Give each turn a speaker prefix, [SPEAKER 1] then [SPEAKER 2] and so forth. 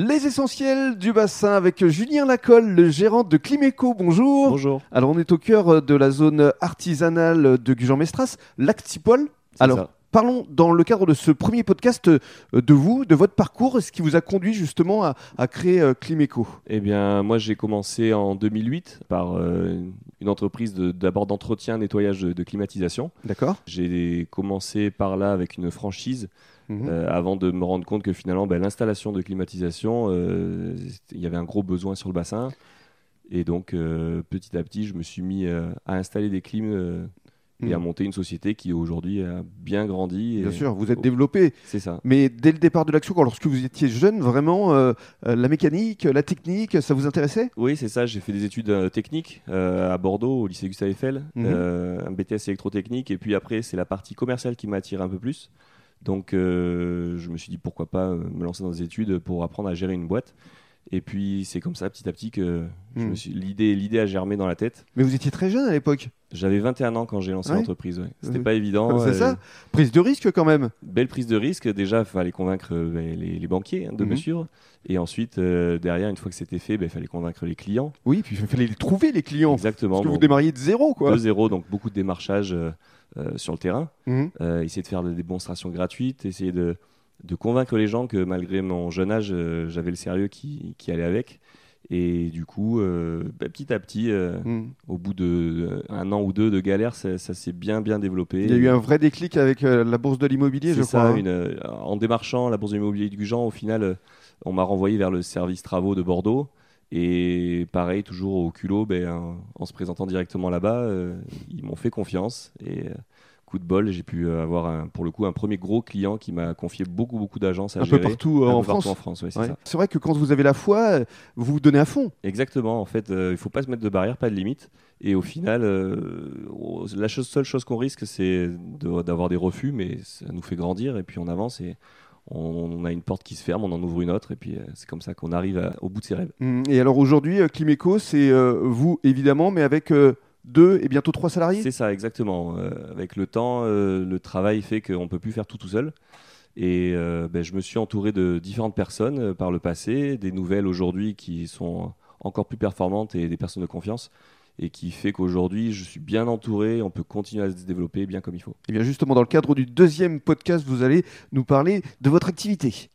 [SPEAKER 1] Les essentiels du bassin avec Julien Lacolle, le gérant de Climéco. Bonjour.
[SPEAKER 2] Bonjour.
[SPEAKER 1] Alors, on est au cœur de la zone artisanale de Gujan-Mestras, l'Actipol. Alors,
[SPEAKER 2] ça.
[SPEAKER 1] Parlons dans le cadre de ce premier podcast euh, de vous, de votre parcours, ce qui vous a conduit justement à, à créer euh, Climéco.
[SPEAKER 2] Eh bien, moi, j'ai commencé en 2008 par euh, une entreprise de- d'abord d'entretien, nettoyage de, de climatisation.
[SPEAKER 1] D'accord
[SPEAKER 2] J'ai commencé par là avec une franchise
[SPEAKER 1] Mhm.
[SPEAKER 2] euh, avant de me rendre compte que finalement, ben, l'installation de climatisation, euh, il y avait un gros besoin sur le bassin. Et donc, euh, petit à petit, je me suis mis euh, à installer des clims euh, et à
[SPEAKER 1] Mhm.
[SPEAKER 2] monter une société qui aujourd'hui a bien grandi. et-
[SPEAKER 1] Bien sûr, vous êtes développé.
[SPEAKER 2] C'est ça.
[SPEAKER 1] Mais dès le départ de l'action, lorsque vous étiez jeune, vraiment, euh, euh, la mécanique, la technique, ça vous intéressait?
[SPEAKER 2] Oui, c'est ça. J'ai fait des études euh, techniques euh, à Bordeaux, au lycée Gustave Eiffel,
[SPEAKER 1] Mhm.
[SPEAKER 2] un BTS électrotechnique. Et puis après, c'est la partie commerciale qui m'attire un peu plus. Donc, je me suis dit pourquoi pas me lancer dans des études pour apprendre à gérer une boîte. Et puis, c'est comme ça, petit à petit, que l'idée, l'idée a germé dans la tête.
[SPEAKER 1] Mais vous étiez très jeune à l'époque.
[SPEAKER 2] J'avais 21 ans quand j'ai lancé
[SPEAKER 1] Ouais.
[SPEAKER 2] l'entreprise. ouais. C'était pas évident.
[SPEAKER 1] C'est
[SPEAKER 2] euh,
[SPEAKER 1] ça Prise de risque quand même.
[SPEAKER 2] Belle prise de risque. Déjà, il fallait convaincre euh, ben, les, les banquiers hein, de
[SPEAKER 1] Mhm.
[SPEAKER 2] me suivre. Et ensuite, euh, derrière, une fois que c'était fait, il fallait convaincre les clients.
[SPEAKER 1] Oui, puis il fallait les trouver, les clients.
[SPEAKER 2] Exactement.
[SPEAKER 1] Parce que vous démarriez de zéro, quoi.
[SPEAKER 2] de zéro, donc beaucoup de démarchage sur le terrain.
[SPEAKER 1] Mhm.
[SPEAKER 2] Essayer de faire des démonstrations gratuites, essayer de, de convaincre les gens que malgré mon jeune âge, j'avais le sérieux qui, qui allait avec. Et du coup, euh, bah, petit à petit, euh,
[SPEAKER 1] Mhm.
[SPEAKER 2] au bout de euh, un an ou deux de galère, ça, ça s'est bien bien développé.
[SPEAKER 1] Il y a eu un vrai déclic avec euh, la bourse de l'immobilier, je
[SPEAKER 2] ça,
[SPEAKER 1] crois. hein.
[SPEAKER 2] une, en démarchant la bourse de l'immobilier du Gujan, au final, on m'a renvoyé vers le service travaux de Bordeaux. Et pareil, toujours au culot, ben, en, en se présentant directement là-bas, ils m'ont fait confiance. Et coup de bol, j'ai pu euh, avoir un- pour le coup un premier gros client qui m'a confié beaucoup, beaucoup d'agences à
[SPEAKER 1] un peu partout euh,
[SPEAKER 2] Un peu
[SPEAKER 1] en
[SPEAKER 2] partout
[SPEAKER 1] France.
[SPEAKER 2] en France, ouais, c'est
[SPEAKER 1] Ouais.
[SPEAKER 2] ça.
[SPEAKER 1] C'est vrai que quand vous avez la foi, euh, vous vous donnez à fond.
[SPEAKER 2] Exactement, en fait, euh, il faut pas se mettre de barrière, pas de limite. Et au final, euh, la chose- seule chose qu'on risque, c'est de- d'avoir des refus, mais ça nous fait grandir et puis on avance et on, a une porte qui se ferme, on en ouvre une autre et puis c'est comme ça qu'on arrive à- au bout de ses rêves.
[SPEAKER 1] Mhm. Et alors aujourd'hui, Climéco, c'est euh, vous évidemment, mais avec euh, deux et bientôt trois salariés?
[SPEAKER 2] C'est ça, exactement. Euh, avec le temps, euh, le travail fait qu'on peut plus faire tout tout seul. Et euh, ben, je me suis entouré de différentes personnes par le passé, des nouvelles aujourd'hui qui sont encore plus performantes et des personnes de confiance. Et qui fait qu'aujourd'hui, je suis bien entouré, on peut continuer à se développer bien comme il faut.
[SPEAKER 1] Et bien justement, dans le cadre du deuxième podcast, vous allez nous parler de votre activité.